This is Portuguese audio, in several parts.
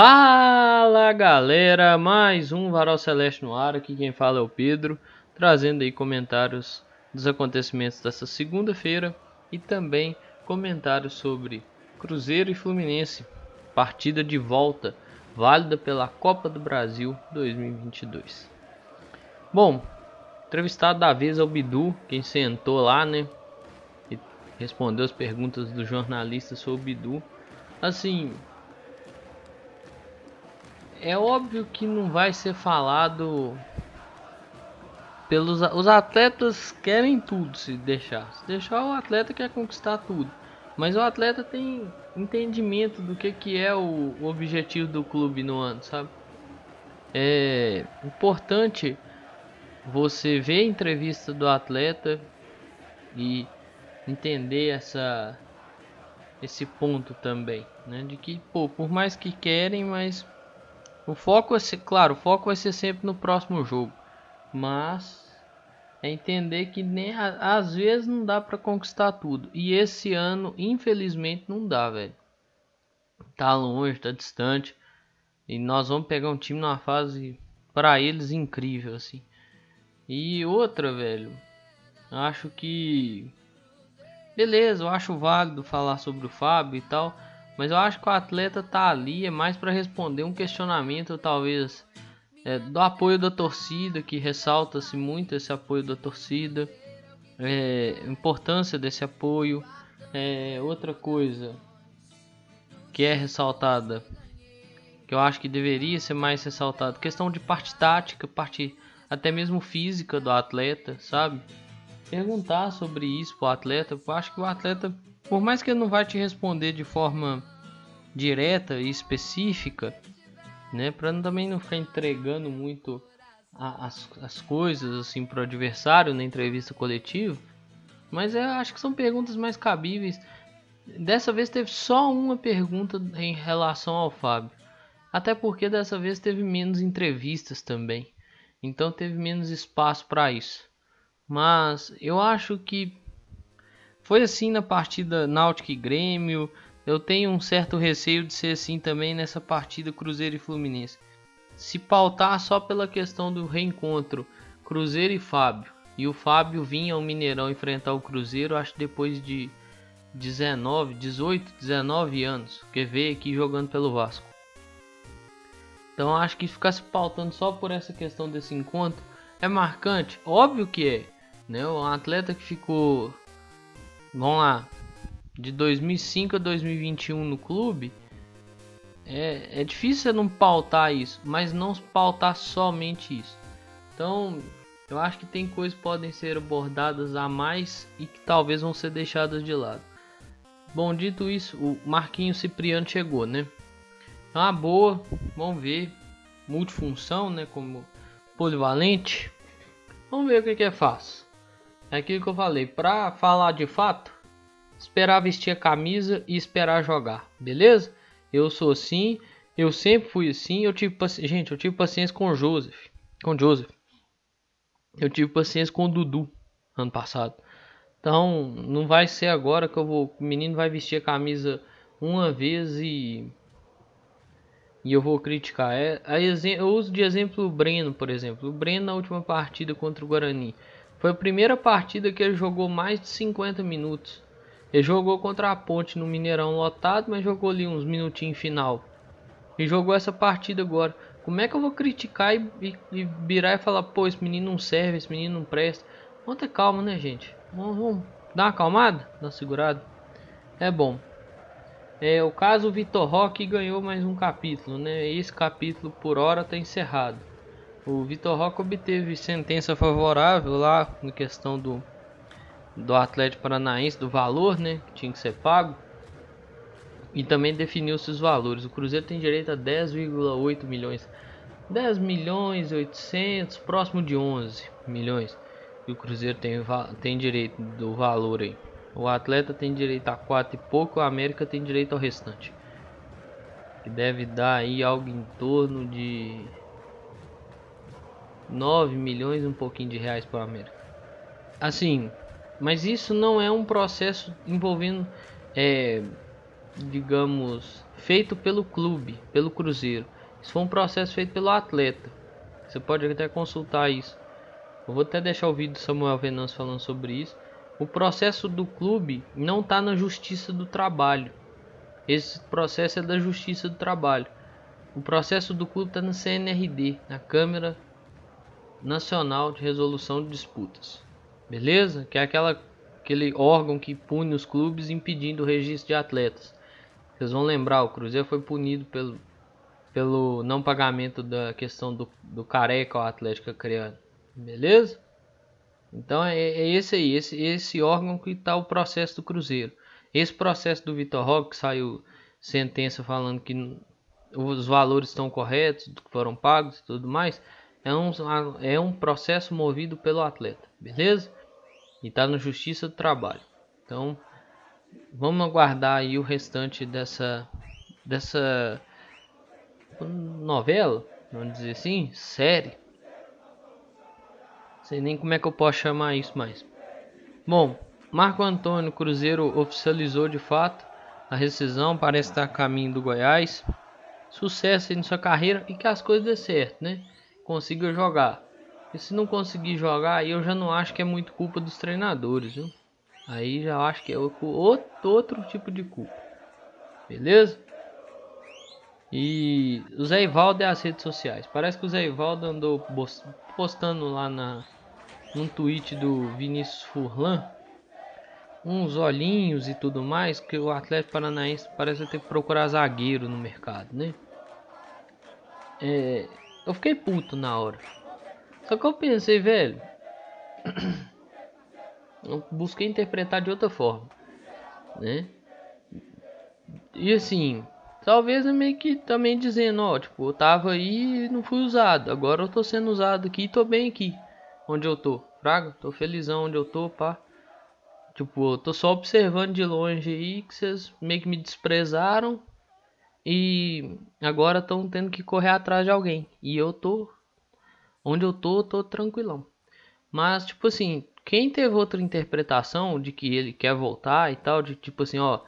Fala galera, mais um Varal Celeste no ar, aqui quem fala é o Pedro, trazendo aí comentários dos acontecimentos dessa segunda-feira e também comentários sobre Cruzeiro e Fluminense, partida de volta, válida pela Copa do Brasil 2022. Bom, entrevistado da vez é o Bidu, quem sentou lá, né, e respondeu as perguntas do jornalista sobre o Bidu. Assim, é óbvio que não vai ser falado pelos os atletas querem tudo se deixar. Se deixar o atleta quer conquistar tudo. Mas o atleta tem entendimento do que, que é o, o objetivo do clube no ano, sabe? É importante você ver a entrevista do atleta e entender essa esse ponto também, né? De que, pô, por mais que querem, mas o foco vai ser, claro, o foco vai ser sempre no próximo jogo, mas é entender que nem às vezes não dá para conquistar tudo. E esse ano, infelizmente, não dá, velho. Tá longe, tá distante. E nós vamos pegar um time numa fase para eles incrível assim. E outra, velho, acho que beleza, eu acho válido falar sobre o Fábio e tal. Mas eu acho que o atleta tá ali é mais para responder um questionamento, talvez, é, do apoio da torcida, que ressalta-se muito esse apoio da torcida, é, importância desse apoio. É, outra coisa que é ressaltada, que eu acho que deveria ser mais ressaltada, questão de parte tática, parte até mesmo física do atleta, sabe? Perguntar sobre isso pro atleta, eu acho que o atleta por mais que ele não vai te responder de forma direta e específica, né, para também não ficar entregando muito a, as, as coisas assim para o adversário na entrevista coletiva, mas eu acho que são perguntas mais cabíveis. Dessa vez teve só uma pergunta em relação ao Fábio, até porque dessa vez teve menos entrevistas também, então teve menos espaço para isso. Mas eu acho que foi assim na partida Náutico e Grêmio. Eu tenho um certo receio de ser assim também nessa partida Cruzeiro e Fluminense. Se pautar só pela questão do reencontro Cruzeiro e Fábio, e o Fábio vinha ao Mineirão enfrentar o Cruzeiro, acho que depois de 19, 18, 19 anos, que veio aqui jogando pelo Vasco. Então acho que ficar se pautando só por essa questão desse encontro é marcante, óbvio que é, né? Um atleta que ficou vamos lá, de 2005 a 2021 no clube, é, é difícil não pautar isso, mas não pautar somente isso. Então, eu acho que tem coisas que podem ser abordadas a mais e que talvez vão ser deixadas de lado. Bom, dito isso, o Marquinhos Cipriano chegou, né? É uma boa, vamos ver. Multifunção, né? Como polivalente. Vamos ver o que, que é fácil. É aquilo que eu falei, pra falar de fato, esperar vestir a camisa e esperar jogar, beleza? Eu sou assim, eu sempre fui assim, eu tive gente, eu tive paciência com o Joseph, com o Joseph. Eu tive paciência com o Dudu ano passado. Então, não vai ser agora que eu vou, o menino vai vestir a camisa uma vez e e eu vou criticar. É, eu uso de exemplo o Breno, por exemplo. O Breno na última partida contra o Guarani. Foi a primeira partida que ele jogou mais de 50 minutos. Ele jogou contra a Ponte no Mineirão lotado, mas jogou ali uns minutinhos final. E jogou essa partida agora. Como é que eu vou criticar e, e, e virar e falar, pô, esse menino não serve, esse menino não presta? Vamos ter calma, né, gente? Vamos, vamos dar uma acalmada, dar uma segurada. É bom. É, o caso Vitor Roque ganhou mais um capítulo, né? Esse capítulo por hora está encerrado. O Vitor Roque obteve sentença favorável lá na questão do, do Atlético Paranaense, do valor né, que tinha que ser pago. E também definiu seus valores. O Cruzeiro tem direito a 10,8 milhões. 10 milhões 800, próximo de 11 milhões. E o Cruzeiro tem, tem direito do valor aí. O atleta tem direito a 4 e pouco, o América tem direito ao restante. Que deve dar aí algo em torno de 9 milhões um pouquinho de reais para o América. Assim, mas isso não é um processo envolvendo é, digamos, feito pelo clube, pelo Cruzeiro. Isso foi um processo feito pelo atleta. Você pode até consultar isso. Eu vou até deixar o vídeo do Samuel Venâncio falando sobre isso. O processo do clube não está na Justiça do Trabalho. Esse processo é da Justiça do Trabalho. O processo do clube está na CNRD, na Câmara Nacional de Resolução de Disputas. Beleza? Que é aquela, aquele órgão que pune os clubes impedindo o registro de atletas. Vocês vão lembrar, o Cruzeiro foi punido pelo, pelo não pagamento da questão do, do careca ao Atlético Acreano. Beleza? Então é, é, esse aí, esse, esse órgão que está o processo do Cruzeiro. Esse processo do Vitor Roque, que saiu sentença falando que os valores estão corretos, que foram pagos e tudo mais, é um, é um processo movido pelo atleta, beleza? E está na Justiça do Trabalho. Então, vamos aguardar aí o restante dessa dessa novela, vamos dizer assim, série. Sei nem como é que eu posso chamar isso mais. Bom, Marco Antônio Cruzeiro oficializou de fato a rescisão, parece estar a caminho do Goiás. Sucesso na sua carreira e que as coisas dê certo, né? Consiga jogar. E se não conseguir jogar, eu já não acho que é muito culpa dos treinadores, viu? Aí já acho que é outro, outro tipo de culpa. Beleza? E o Zé Ivaldo é as redes sociais. Parece que o Zé Ivaldo andou postando lá na, num tweet do Vinícius Furlan uns olhinhos e tudo mais, que o Atlético Paranaense parece ter que procurar zagueiro no mercado, né? É, eu fiquei puto na hora. Só que eu pensei, velho, eu busquei interpretar de outra forma, né? E assim, talvez eu meio que também dizendo, ó, tipo, eu tava aí e não fui usado, agora eu tô sendo usado aqui e tô bem aqui, onde eu tô, fraga, tô felizão onde eu tô, pá. Tipo, eu tô só observando de longe aí que vocês meio que me desprezaram e agora estão tendo que correr atrás de alguém. E eu tô onde eu tô, tô tranquilão. Mas tipo assim, quem teve outra interpretação de que ele quer voltar e tal, de tipo assim, ó,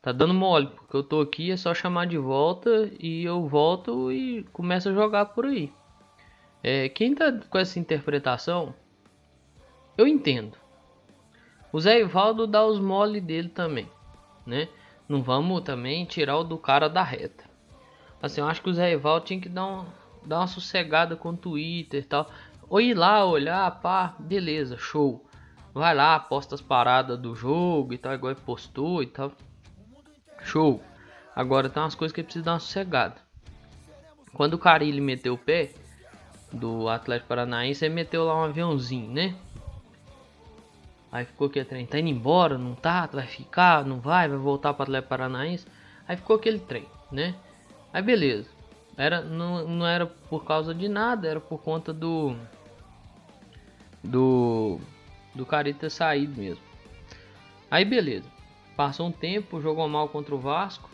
tá dando mole, porque eu tô aqui, é só chamar de volta e eu volto e começo a jogar por aí. É, quem tá com essa interpretação, eu entendo. O Zé Ivaldo dá os mole dele também, né? Não vamos também tirar o do cara da reta. Assim, eu acho que o Zé Ivaldo tinha que dar, um, dar uma sossegada com o Twitter e tal. Ou ir lá olhar, pá, beleza, show. Vai lá, posta as paradas do jogo e tal, igual ele postou e tal. Show. Agora tem umas coisas que precisa dar uma sossegada. Quando o Carilli meteu o pé do Atlético Paranaense, ele meteu lá um aviãozinho, né? Aí ficou aquele trem, tá indo embora, não tá, vai ficar, não vai, vai voltar para Atlético Paranaense. Aí ficou aquele trem, né? Aí beleza. Era, não, não era por causa de nada, era por conta do. Do. Do cara ter saído mesmo. Aí beleza. Passou um tempo, jogou mal contra o Vasco.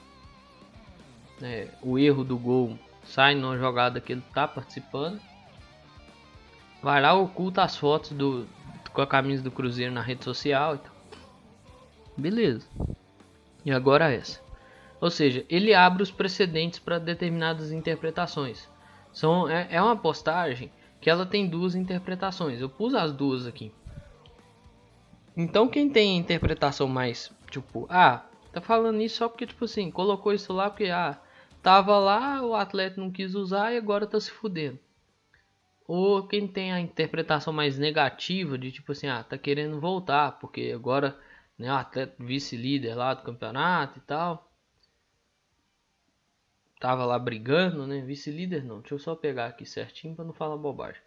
É, o erro do gol sai numa jogada que ele tá participando. Vai lá, oculta as fotos do, com a camisa do Cruzeiro na rede social e tal. Beleza. E agora essa. Ou seja, ele abre os precedentes para determinadas interpretações. São, é, é uma postagem que ela tem duas interpretações. Eu pus as duas aqui. Então quem tem a interpretação mais tipo, ah, tá falando isso só porque tipo assim, colocou isso lá porque ah, tava lá, o atleta não quis usar e agora tá se fudendo. Ou quem tem a interpretação mais negativa de tipo assim, ah, tá querendo voltar, porque agora né, o atleta vice-líder lá do campeonato e tal. Tava lá brigando, né? Vice-líder não. Deixa eu só pegar aqui certinho para não falar bobagem.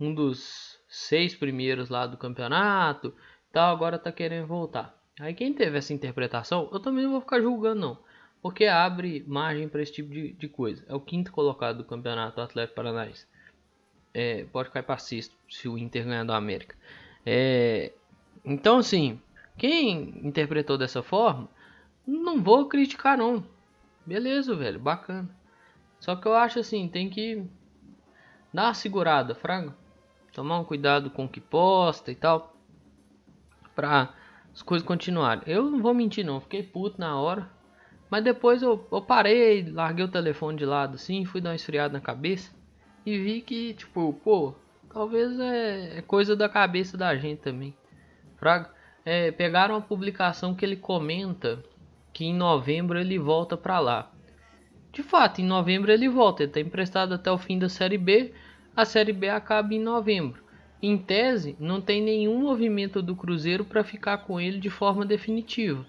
Um dos seis primeiros lá do campeonato, tal, agora tá querendo voltar. Aí quem teve essa interpretação, eu também não vou ficar julgando não, porque abre margem para esse tipo de, de coisa. É o quinto colocado do campeonato Atlético Paranaense é, pode cair para sexto se o Inter ganhar do América. É, então, assim, quem interpretou dessa forma, não vou criticar não. Beleza, velho, bacana. Só que eu acho assim, tem que dar uma segurada, fraga. Tomar um cuidado com o que posta e tal. Pra as coisas continuaram. Eu não vou mentir não, fiquei puto na hora. Mas depois eu, eu parei, larguei o telefone de lado assim, fui dar uma esfriada na cabeça. E vi que, tipo, pô, talvez é, é coisa da cabeça da gente também. Fraga. É, pegaram a publicação que ele comenta que em novembro ele volta para lá. De fato, em novembro ele volta, ele está emprestado até o fim da Série B. A Série B acaba em novembro. Em tese, não tem nenhum movimento do Cruzeiro para ficar com ele de forma definitiva.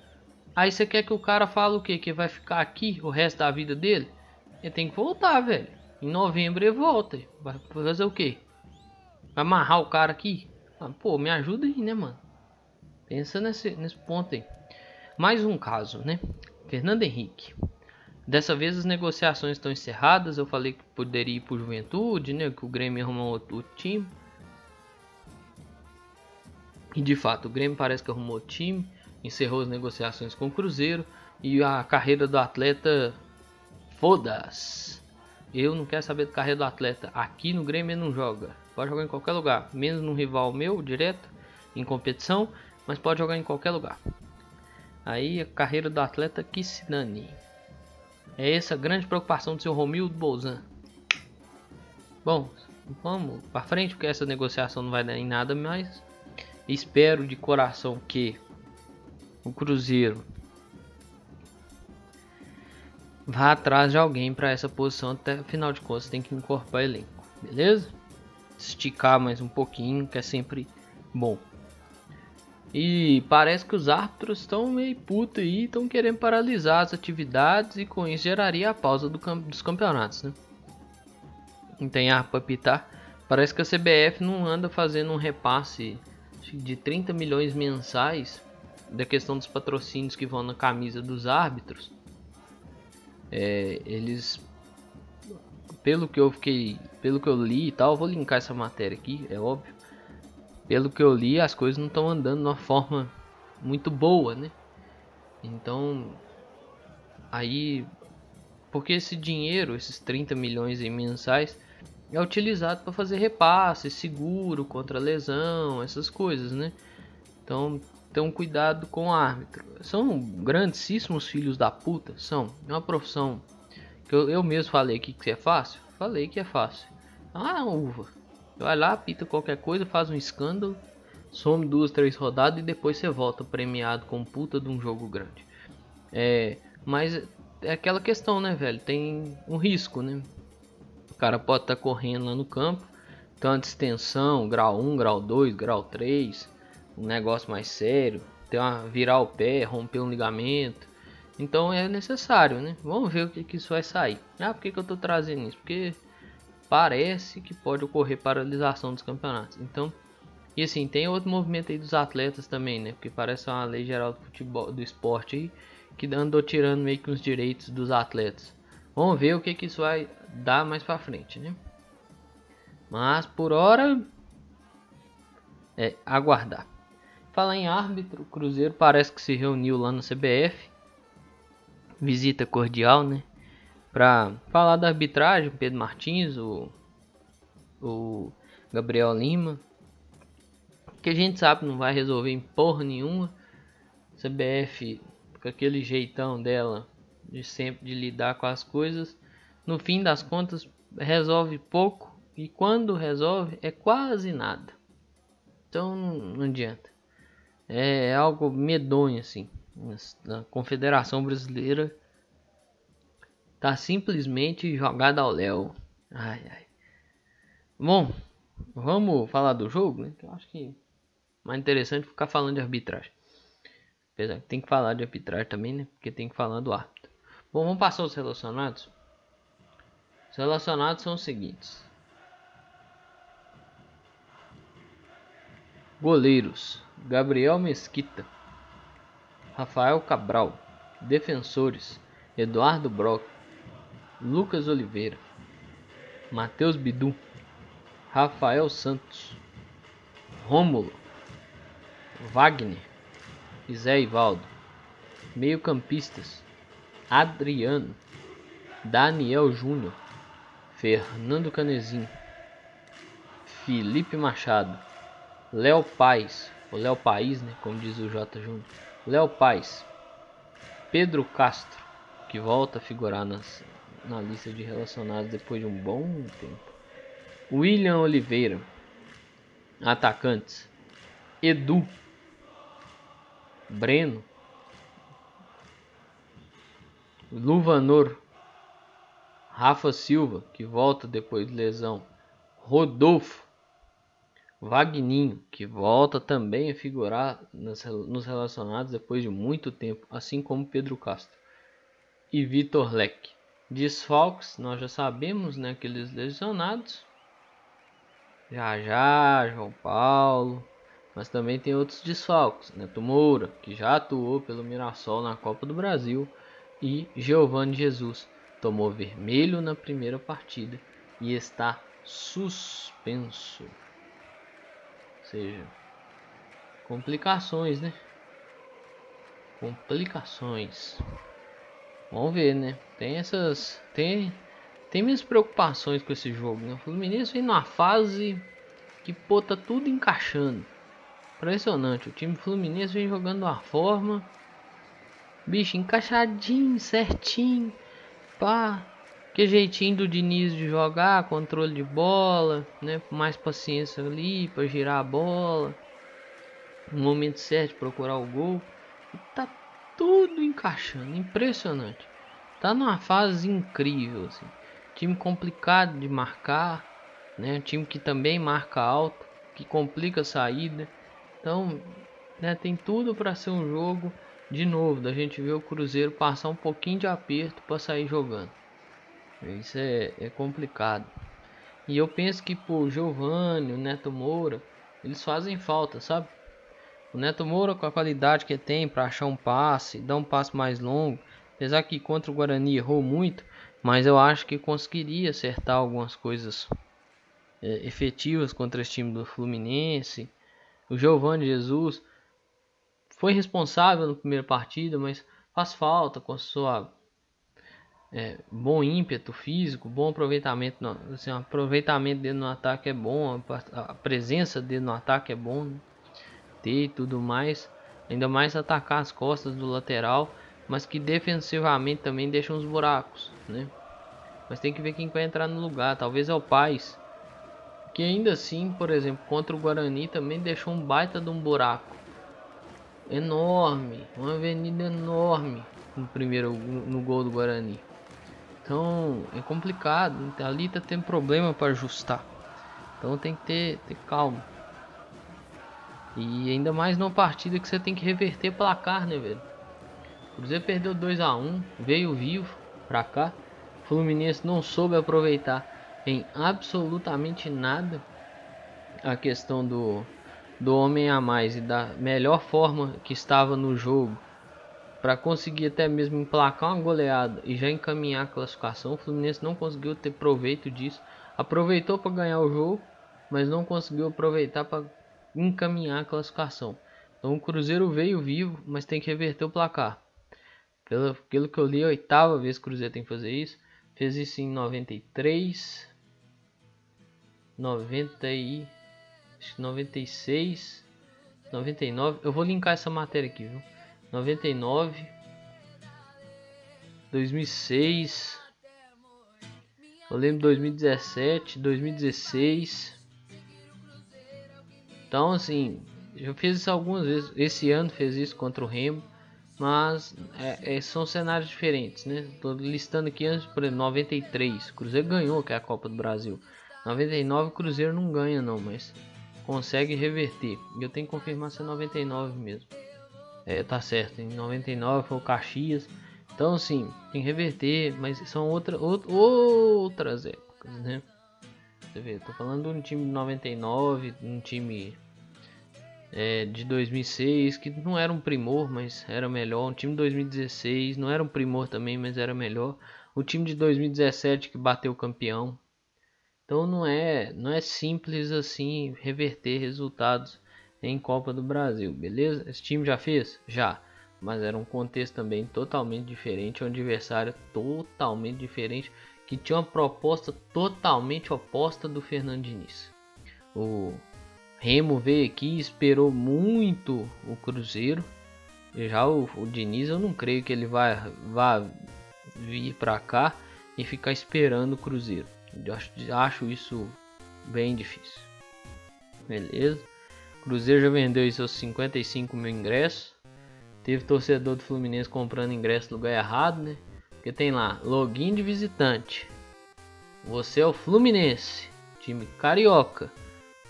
Aí você quer que o cara fale o quê? Que vai ficar aqui o resto da vida dele? Ele tem que voltar, velho. Em novembro ele volta. Vai fazer o quê? Vai amarrar o cara aqui? Ah, pô, me ajuda aí, né, mano? Pensa nesse, nesse ponto aí. Mais um caso, né? Fernando Henrique. Dessa vez as negociações estão encerradas. Eu falei que poderia ir pro Juventude, né? Que o Grêmio arrumou outro time. E de fato, o Grêmio parece que arrumou time, encerrou as negociações com o Cruzeiro e a carreira do atleta foda-se. Eu não quero saber da carreira do atleta. Aqui no Grêmio ele não joga. Pode jogar em qualquer lugar, menos num rival meu direto em competição, mas pode jogar em qualquer lugar. Aí a carreira do atleta que se dane. É essa a grande preocupação do seu Romildo Bolzan. Bom, vamos para frente porque essa negociação não vai dar em nada mais. Espero de coração que o Cruzeiro vá atrás de alguém para essa posição até final de contas tem que incorporar elenco, beleza? Esticar mais um pouquinho que é sempre bom. E parece que os árbitros estão meio putos aí, estão querendo paralisar as atividades e com isso geraria a pausa do camp dos campeonatos, né? Não tem árbitro para pitar. Parece que a CBF não anda fazendo um repasse de 30 milhões mensais da questão dos patrocínios que vão na camisa dos árbitros. É, eles pelo que eu fiquei, pelo que eu li e tal, vou linkar essa matéria aqui, é óbvio pelo que eu li, as coisas não estão andando de uma forma muito boa, né? Então, aí, porque esse dinheiro, esses 30 milhões em mensais, é utilizado para fazer repasse, seguro contra lesão, essas coisas, né? Então, tenham cuidado com o árbitro. São grandíssimos filhos da puta, são. É uma profissão que eu, eu mesmo falei aqui que é fácil. Falei que é fácil. Ah, uva. Vai lá, apita qualquer coisa, faz um escândalo, some duas, três rodadas e depois você volta premiado com puta de um jogo grande. É, mas é aquela questão, né, velho? Tem um risco, né? O cara pode estar tá correndo lá no campo, tanta extensão, grau 1, grau 2, grau 3, um negócio mais sério, tem uma virar o pé, romper um ligamento. Então é necessário, né? Vamos ver o que, que isso vai sair. Ah, por que, que eu tô trazendo isso? Porque parece que pode ocorrer paralisação dos campeonatos. Então, e assim, tem outro movimento aí dos atletas também, né? Porque parece uma lei geral do futebol, do esporte aí, que andou tirando meio que os direitos dos atletas. Vamos ver o que, que isso vai dar mais pra frente, né? Mas por hora é aguardar. Falar em árbitro, o Cruzeiro parece que se reuniu lá no CBF. Visita cordial, né? para falar da arbitragem, Pedro Martins, o, o Gabriel Lima, que a gente sabe não vai resolver em porra nenhuma. CBF com aquele jeitão dela de sempre de lidar com as coisas, no fim das contas resolve pouco e quando resolve é quase nada. Então não adianta. É algo medonho assim. Na Confederação Brasileira tá simplesmente jogada ao léu. Ai, ai. Bom, vamos falar do jogo, né? Eu acho que mais interessante ficar falando de arbitragem. Apesar que tem que falar de arbitragem também, né? Porque tem que falar do árbitro. Bom, vamos passar os relacionados. Os relacionados são os seguintes: Goleiros: Gabriel Mesquita, Rafael Cabral. Defensores: Eduardo Brock, Lucas Oliveira, Matheus Bidu, Rafael Santos, Rômulo, Wagner Zé Ivaldo. Meio-campistas: Adriano, Daniel Júnior, Fernando Canezinho, Felipe Machado, Léo Paz, o Léo País, né, como diz o J. Júnior. Léo País, Pedro Castro, que volta a figurar nas, na lista de relacionados depois de um bom tempo. William Oliveira, atacantes. Edu, Breno, Luvanor, Rafa Silva, que volta depois de lesão, Rodolfo, Vagninho, que volta também a figurar nos relacionados depois de muito tempo, assim como Pedro Castro, e Vitor Leque. Desfalques, nós já sabemos, né, aqueles lesionados. Já já, João Paulo, mas também tem outros desfalques, Neto Moura, que já atuou pelo Mirassol na Copa do Brasil, e Giovanni Jesus, tomou vermelho na primeira partida e está suspenso. Seja, complicações, né? Complicações. Vamos ver, né? Tem essas. Tem. Tem minhas preocupações com esse jogo. Né? O Fluminense vem numa fase que pô, tá tudo encaixando. Impressionante. O time Fluminense vem jogando uma forma. Bicho, encaixadinho, certinho. Pá. Que jeitinho do Diniz de jogar, controle de bola, né? Mais paciência ali para girar a bola. No momento certo procurar o gol. Tá tudo encaixando, impressionante. Tá numa fase incrível, assim. Time complicado de marcar, né? Time que também marca alto, que complica a saída. Então, né, tem tudo para ser um jogo de novo da gente ver o Cruzeiro passar um pouquinho de aperto para sair jogando. Isso é, é, complicado. E eu penso que por Giovanni, o Neto Moura, eles fazem falta, sabe? O Neto Moura com a qualidade que tem para achar um passe, dar um passe mais longo, apesar que contra o Guarani errou muito, mas eu acho que conseguiria acertar algumas coisas é, efetivas contra esse time do Fluminense. O Giovanni Jesus foi responsável na primeira partida, mas faz falta com sua é, bom ímpeto físico, bom aproveitamento, no, assim, aproveitamento dele no ataque é bom, a, a presença dele no ataque é bom, né? ter e tudo mais, ainda mais atacar as costas do lateral, mas que defensivamente também deixa uns buracos, né? Mas tem que ver quem vai entrar no lugar, talvez é o Paz, que ainda assim, por exemplo, contra o Guarani também deixou um baita de um buraco enorme, uma avenida enorme no primeiro no gol do Guarani. Então é complicado, ali tá tendo problema para ajustar. Então tem que ter, ter calma. E ainda mais numa partida que você tem que reverter placar, né, velho? O Cruzeiro perdeu 2 a 1 veio vivo pra cá. O Fluminense não soube aproveitar em absolutamente nada a questão do, do homem a mais e da melhor forma que estava no jogo para conseguir até mesmo emplacar uma goleada e já encaminhar a classificação. O Fluminense não conseguiu ter proveito disso. Aproveitou para ganhar o jogo, mas não conseguiu aproveitar para encaminhar a classificação. Então o Cruzeiro veio vivo, mas tem que reverter o placar. Pelo, pelo que eu li, é a oitava vez que o Cruzeiro tem que fazer isso. Fez isso em 93, 90 e 96, 99. Eu vou linkar essa matéria aqui, viu? 99, 2006. Eu lembro 2017, 2016. Então, assim, já fiz isso algumas vezes. Esse ano fez isso contra o Remo. Mas é, é, são cenários diferentes, né? Tô listando aqui antes, por exemplo, 93. Cruzeiro ganhou, que é a Copa do Brasil. 99 Cruzeiro não ganha não, mas consegue reverter. Eu tenho que confirmar se é 99 mesmo. É, tá certo, em 99 foi o Caxias. Então assim, tem que reverter, mas são outra, outra, outras épocas, né? Você vê, tô falando de um time de 99, um time é, de 2006 que não era um primor, mas era melhor. Um time de 2016 não era um primor também, mas era melhor. O time de 2017 que bateu o campeão. Então não é, não é simples assim reverter resultados em Copa do Brasil, beleza? Esse time já fez? Já. Mas era um contexto também totalmente diferente, um adversário totalmente diferente, que tinha uma proposta totalmente oposta do Fernando Diniz. O Remo veio aqui, esperou muito o Cruzeiro. Já o, o Diniz, eu não creio que ele vai, vai vir para cá e ficar esperando o Cruzeiro. Eu acho, acho isso bem difícil. Beleza? Cruzeiro já vendeu seus 55 mil ingressos. Teve torcedor do Fluminense comprando ingresso no lugar errado, né? Porque tem lá, login de visitante. Você é o Fluminense, time carioca.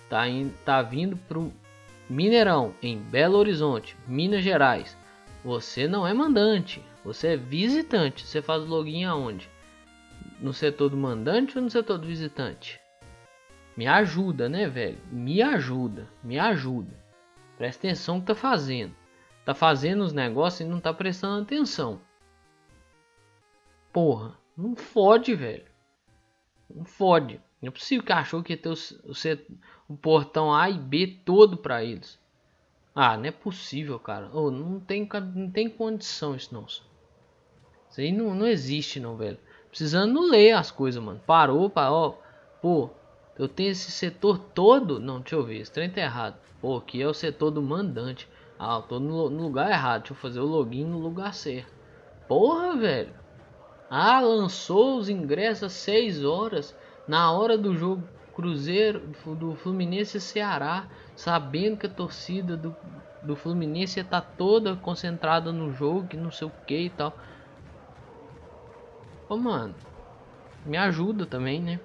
Tá, in, tá vindo pro Mineirão, em Belo Horizonte, Minas Gerais. Você não é mandante, você é visitante. Você faz login aonde? No setor do mandante ou no setor do visitante? Me ajuda, né, velho? Me ajuda, me ajuda. Presta atenção que tá fazendo. Tá fazendo os negócios e não tá prestando atenção. Porra, não fode, velho. Não fode. Não é possível que achou que ia ter o, o, o portão A e B todo para eles. Ah, não é possível, cara. Oh, não, tem, não tem condição isso não. Isso aí não, não existe não, velho. Precisando ler as coisas, mano. Parou, parou. Pô, eu tenho esse setor todo. Não, deixa eu ver. Esse trem tá errado. Pô, aqui é o setor do mandante. Ah, eu tô no, no lugar errado. Deixa eu fazer o login no lugar certo. Porra, velho. Ah, lançou os ingressos às 6 horas. Na hora do jogo Cruzeiro do Fluminense Ceará. Sabendo que a torcida do, do Fluminense tá toda concentrada no jogo. Que não sei o que e tal. Ô, mano. Me ajuda também, né?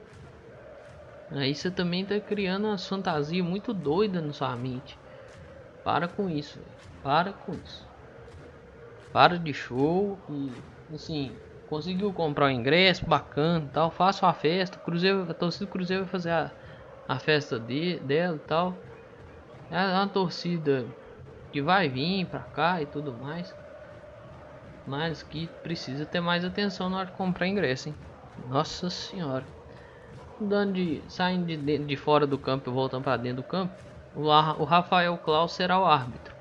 Aí você também tá criando uma fantasia muito doida na sua mente. Para com isso, para com isso. Para de show e assim, conseguiu comprar o ingresso bacana, tal, faça uma festa, Cruzeiro, a torcida do Cruzeiro vai fazer a, a festa de, dela e tal. É uma torcida que vai vir pra cá e tudo mais. Mas que precisa ter mais atenção na hora de comprar ingresso, hein? Nossa senhora dando de saindo de, de fora do campo e voltando para dentro do campo, o, o Rafael Klaus será o árbitro.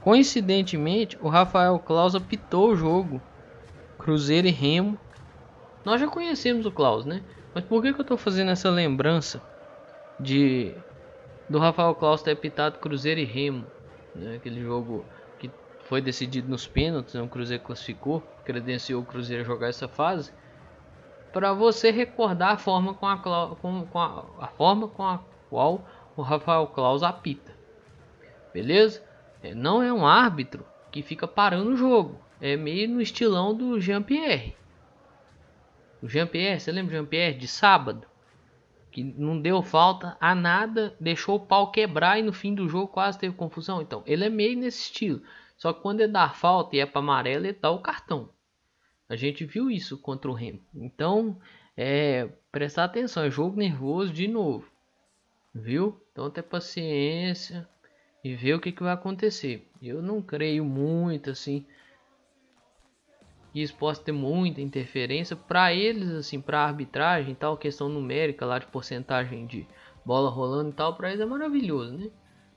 Coincidentemente, o Rafael Klaus apitou o jogo Cruzeiro e Remo. Nós já conhecemos o Klaus, né? Mas por que, que eu estou fazendo essa lembrança de do Rafael Klaus ter apitado Cruzeiro e Remo, né? aquele jogo que foi decidido nos pênaltis, né? o Cruzeiro classificou, credenciou o Cruzeiro a jogar essa fase para você recordar a forma com a, com, com a, a, forma com a qual o Rafael Claus apita. Beleza? É, não é um árbitro que fica parando o jogo. É meio no estilão do Jean-Pierre. O Jean-Pierre, você lembra do Jean-Pierre de sábado? Que não deu falta a nada, deixou o pau quebrar e no fim do jogo quase teve confusão. Então, ele é meio nesse estilo. Só que quando ele dá falta e é para amarelo, ele dá o cartão. A gente viu isso contra o Remo. Então, é, prestar atenção, é jogo nervoso de novo. Viu? Então, ter paciência e ver o que, que vai acontecer. Eu não creio muito assim que isso possa ter muita interferência para eles assim, para arbitragem, tal, questão numérica lá de porcentagem de bola rolando e tal, para eles é maravilhoso, né?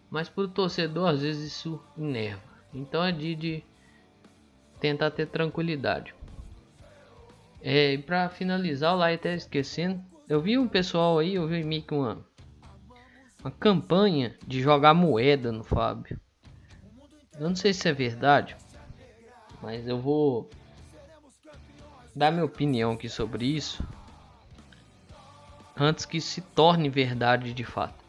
Mas para o torcedor às vezes isso enerva. Então é de, de tentar ter tranquilidade. É, para finalizar, lá até esquecendo, eu vi um pessoal aí, eu vi meio que uma, uma campanha de jogar moeda no Fábio. Eu não sei se é verdade, mas eu vou dar minha opinião aqui sobre isso antes que se torne verdade de fato.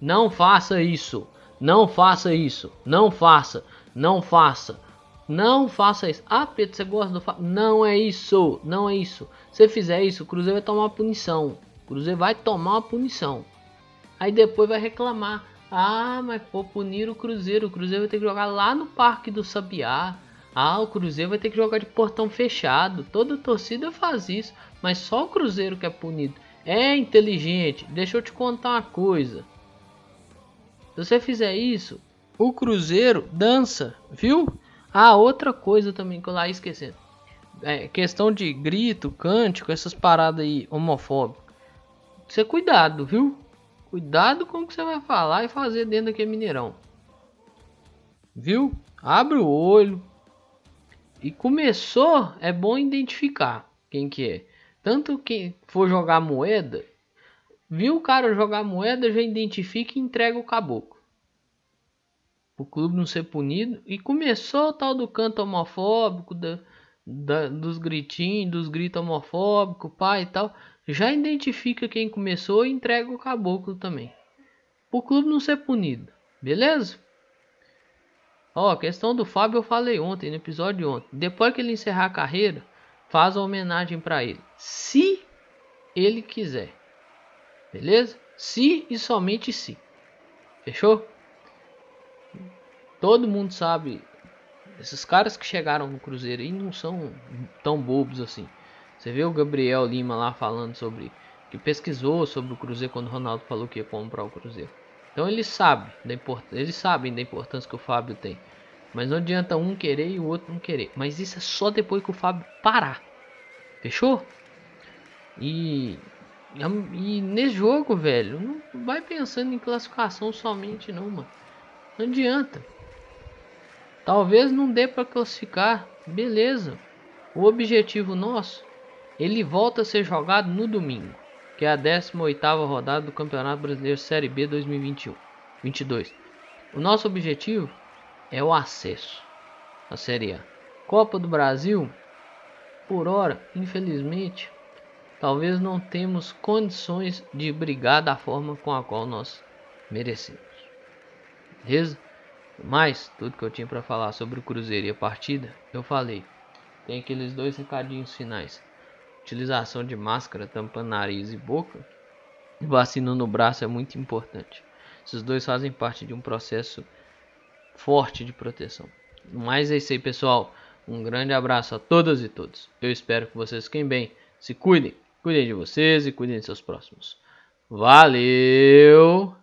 Não faça isso, não faça isso, não faça, não faça. Não faça isso. Ah, Pedro, você gosta do Fábio? Não é isso. Não é isso. Se fizer isso, o Cruzeiro vai tomar uma punição. O Cruzeiro vai tomar uma punição. Aí depois vai reclamar. Ah, mas pô, punir o Cruzeiro. O Cruzeiro vai ter que jogar lá no Parque do Sabiá. Ah, o Cruzeiro vai ter que jogar de portão fechado. Toda torcida faz isso. Mas só o Cruzeiro que é punido. É inteligente. Deixa eu te contar uma coisa. Se você fizer isso, o Cruzeiro dança, viu? Ah, outra coisa também que eu lá esquecendo. É, questão de grito, cântico, essas paradas aí homofóbicas. Você cuidado, viu? Cuidado com o que você vai falar e fazer dentro daquele Mineirão. Viu? Abre o olho. E começou, é bom identificar quem que é. Tanto quem for jogar moeda, Viu o cara jogar moeda, já identifica e entrega o caboclo. O clube não ser punido. E começou o tal do canto homofóbico, da, da, dos gritinhos, dos gritos homofóbicos, pai e tal. Já identifica quem começou e entrega o caboclo também. O clube não ser punido. Beleza? Ó, a questão do Fábio eu falei ontem, no episódio de ontem. Depois que ele encerrar a carreira, faz a homenagem para ele. Se ele quiser. Beleza? Se e somente se. Fechou? Todo mundo sabe. Esses caras que chegaram no Cruzeiro aí não são tão bobos assim. Você vê o Gabriel Lima lá falando sobre. Que pesquisou sobre o Cruzeiro quando o Ronaldo falou que ia comprar o Cruzeiro. Então eles sabem da importância, eles sabem da importância que o Fábio tem. Mas não adianta um querer e o outro não querer. Mas isso é só depois que o Fábio parar. Fechou? E e nesse jogo, velho, não vai pensando em classificação somente não, mano. Não adianta. Talvez não dê para classificar, beleza. O objetivo nosso, ele volta a ser jogado no domingo, que é a 18ª rodada do Campeonato Brasileiro Série B 2021. 22. O nosso objetivo é o acesso à Série A. Copa do Brasil, por hora, infelizmente, talvez não temos condições de brigar da forma com a qual nós merecemos. Beleza? Mas tudo que eu tinha para falar sobre o Cruzeiro e a partida, eu falei. Tem aqueles dois recadinhos finais. Utilização de máscara tampando nariz e boca. Vacina no braço é muito importante. Esses dois fazem parte de um processo forte de proteção. Mas é isso aí, pessoal. Um grande abraço a todas e todos. Eu espero que vocês fiquem bem. Se cuidem. Cuidem de vocês e cuidem de seus próximos. Valeu!